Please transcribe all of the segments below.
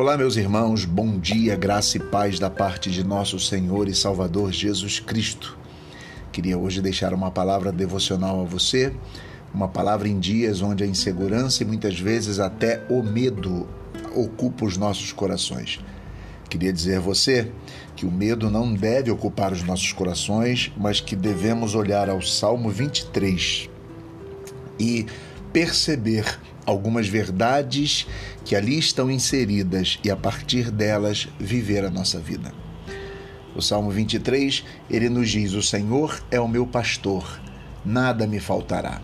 Olá, meus irmãos, bom dia, graça e paz da parte de nosso Senhor e Salvador Jesus Cristo. Queria hoje deixar uma palavra devocional a você, uma palavra em dias onde a insegurança e muitas vezes até o medo ocupa os nossos corações. Queria dizer a você que o medo não deve ocupar os nossos corações, mas que devemos olhar ao Salmo 23 e perceber algumas verdades que ali estão inseridas e a partir delas viver a nossa vida. O Salmo 23, ele nos diz: O Senhor é o meu pastor, nada me faltará.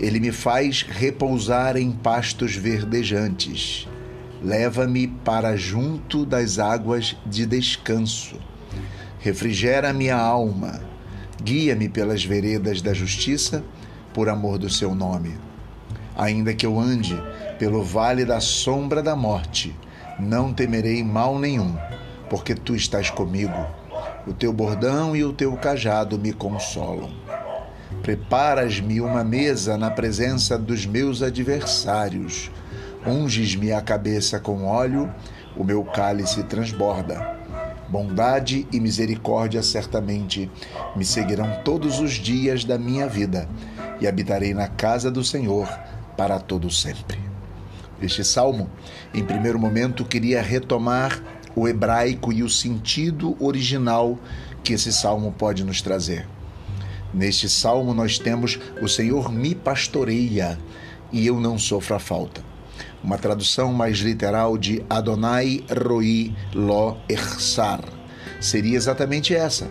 Ele me faz repousar em pastos verdejantes. Leva-me para junto das águas de descanso. Refrigera minha alma. Guia-me pelas veredas da justiça, por amor do seu nome Ainda que eu ande pelo vale da sombra da morte, não temerei mal nenhum, porque tu estás comigo. O teu bordão e o teu cajado me consolam. Preparas-me uma mesa na presença dos meus adversários. Unges-me a cabeça com óleo, o meu cálice transborda. Bondade e misericórdia certamente me seguirão todos os dias da minha vida, e habitarei na casa do Senhor para todo sempre. Este salmo, em primeiro momento, queria retomar o hebraico e o sentido original que esse salmo pode nos trazer. Neste salmo nós temos o Senhor me pastoreia e eu não sofro a falta. Uma tradução mais literal de Adonai roi lo ersar seria exatamente essa.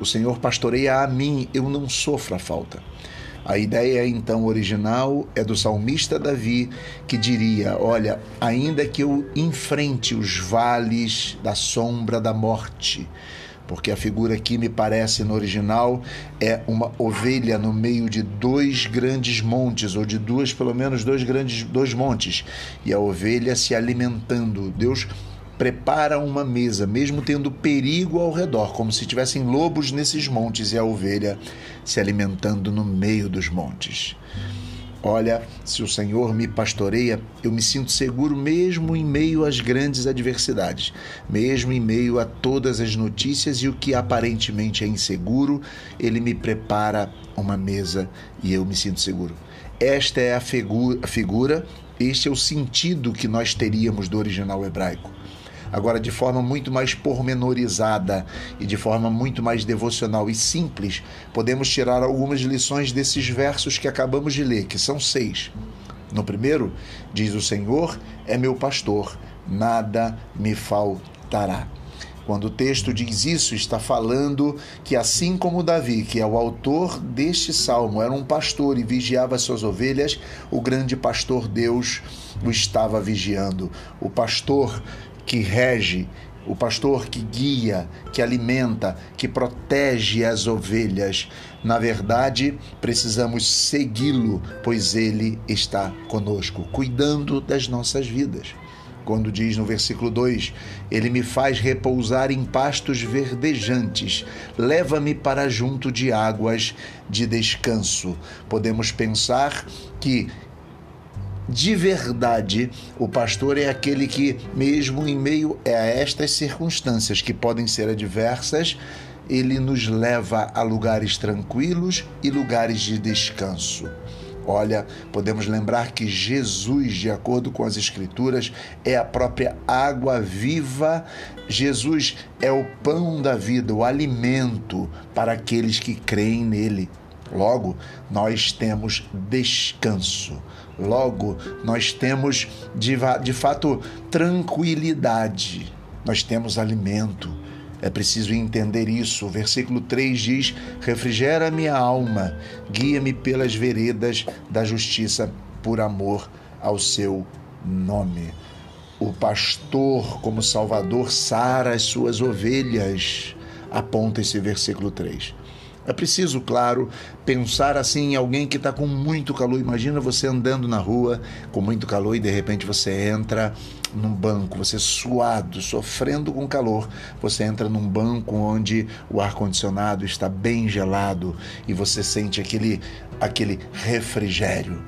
O Senhor pastoreia a mim, eu não sofro a falta. A ideia então original é do salmista Davi, que diria: Olha, ainda que eu enfrente os vales da sombra da morte, porque a figura aqui me parece no original é uma ovelha no meio de dois grandes montes ou de duas pelo menos dois grandes dois montes e a ovelha se alimentando. Deus prepara uma mesa, mesmo tendo perigo ao redor, como se tivessem lobos nesses montes e a ovelha se alimentando no meio dos montes. Olha, se o Senhor me pastoreia, eu me sinto seguro mesmo em meio às grandes adversidades, mesmo em meio a todas as notícias e o que aparentemente é inseguro, ele me prepara uma mesa e eu me sinto seguro. Esta é a figura, este é o sentido que nós teríamos do original hebraico. Agora, de forma muito mais pormenorizada e de forma muito mais devocional e simples, podemos tirar algumas lições desses versos que acabamos de ler, que são seis. No primeiro, diz: O Senhor é meu pastor, nada me faltará. Quando o texto diz isso, está falando que, assim como Davi, que é o autor deste salmo, era um pastor e vigiava suas ovelhas, o grande pastor Deus o estava vigiando. O pastor que rege, o pastor que guia, que alimenta, que protege as ovelhas. Na verdade, precisamos segui-lo, pois ele está conosco, cuidando das nossas vidas. Quando diz no versículo 2: Ele me faz repousar em pastos verdejantes, leva-me para junto de águas de descanso. Podemos pensar que de verdade, o pastor é aquele que, mesmo em meio a estas circunstâncias que podem ser adversas, ele nos leva a lugares tranquilos e lugares de descanso. Olha, podemos lembrar que Jesus, de acordo com as Escrituras, é a própria água viva. Jesus é o pão da vida, o alimento para aqueles que creem nele. Logo, nós temos descanso. Logo, nós temos de, de fato tranquilidade. Nós temos alimento. É preciso entender isso. O versículo 3 diz: Refrigera minha alma, guia-me pelas veredas da justiça, por amor ao seu nome. O pastor, como Salvador, sara as suas ovelhas. Aponta esse versículo 3. É preciso, claro, pensar assim em alguém que está com muito calor. Imagina você andando na rua com muito calor e de repente você entra num banco, você suado, sofrendo com calor. Você entra num banco onde o ar-condicionado está bem gelado e você sente aquele, aquele refrigério.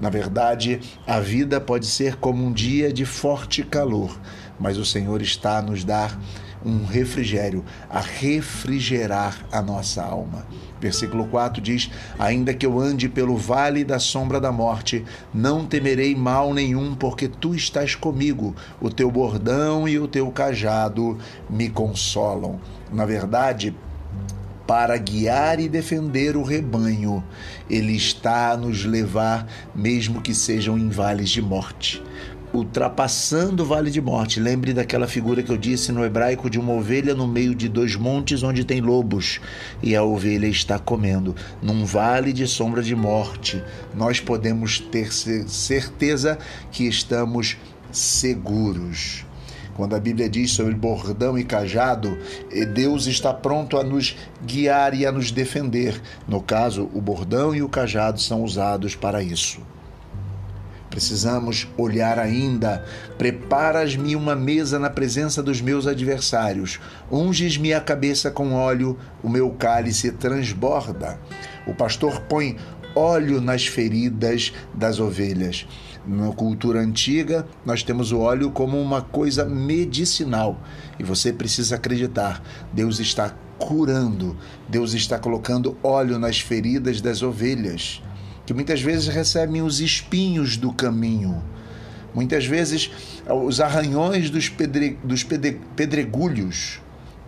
Na verdade, a vida pode ser como um dia de forte calor, mas o Senhor está a nos dar um refrigério, a refrigerar a nossa alma. Versículo 4 diz: Ainda que eu ande pelo vale da sombra da morte, não temerei mal nenhum, porque tu estás comigo, o teu bordão e o teu cajado me consolam. Na verdade, para guiar e defender o rebanho. Ele está a nos levar, mesmo que sejam em vales de morte ultrapassando o vale de morte. Lembre daquela figura que eu disse no hebraico de uma ovelha no meio de dois montes onde tem lobos e a ovelha está comendo. Num vale de sombra de morte, nós podemos ter certeza que estamos seguros. Quando a Bíblia diz sobre bordão e cajado, Deus está pronto a nos guiar e a nos defender. No caso, o bordão e o cajado são usados para isso. Precisamos olhar ainda. Preparas-me uma mesa na presença dos meus adversários. Unges-me a cabeça com óleo, o meu cálice transborda. O pastor põe óleo nas feridas das ovelhas. Na cultura antiga, nós temos o óleo como uma coisa medicinal. E você precisa acreditar: Deus está curando, Deus está colocando óleo nas feridas das ovelhas que muitas vezes recebem os espinhos do caminho, muitas vezes os arranhões dos, pedre, dos pedre, pedregulhos.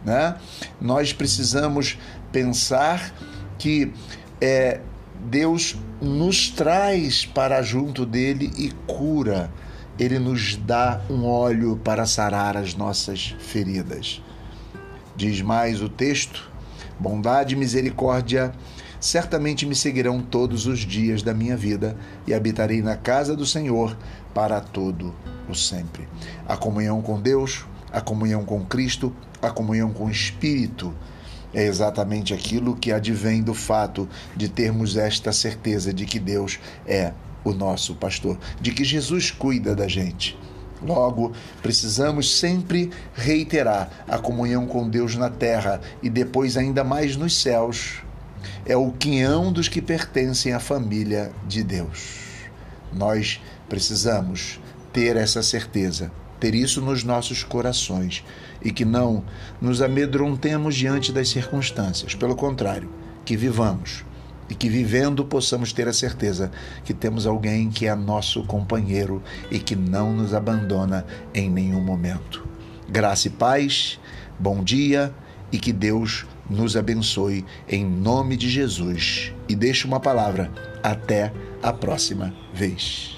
Né? Nós precisamos pensar que é, Deus nos traz para junto dele e cura. Ele nos dá um óleo para sarar as nossas feridas. Diz mais o texto: bondade e misericórdia certamente me seguirão todos os dias da minha vida e habitarei na casa do Senhor para todo o sempre. A comunhão com Deus, a comunhão com Cristo, a comunhão com o Espírito é exatamente aquilo que advém do fato de termos esta certeza de que Deus é o nosso pastor, de que Jesus cuida da gente. Logo, precisamos sempre reiterar a comunhão com Deus na terra e depois ainda mais nos céus, é o quinhão dos que pertencem à família de Deus. Nós precisamos ter essa certeza, ter isso nos nossos corações e que não nos amedrontemos diante das circunstâncias. Pelo contrário, que vivamos e que vivendo possamos ter a certeza que temos alguém que é nosso companheiro e que não nos abandona em nenhum momento. Graça e paz, bom dia e que Deus nos abençoe em nome de Jesus. E deixe uma palavra. Até a próxima vez.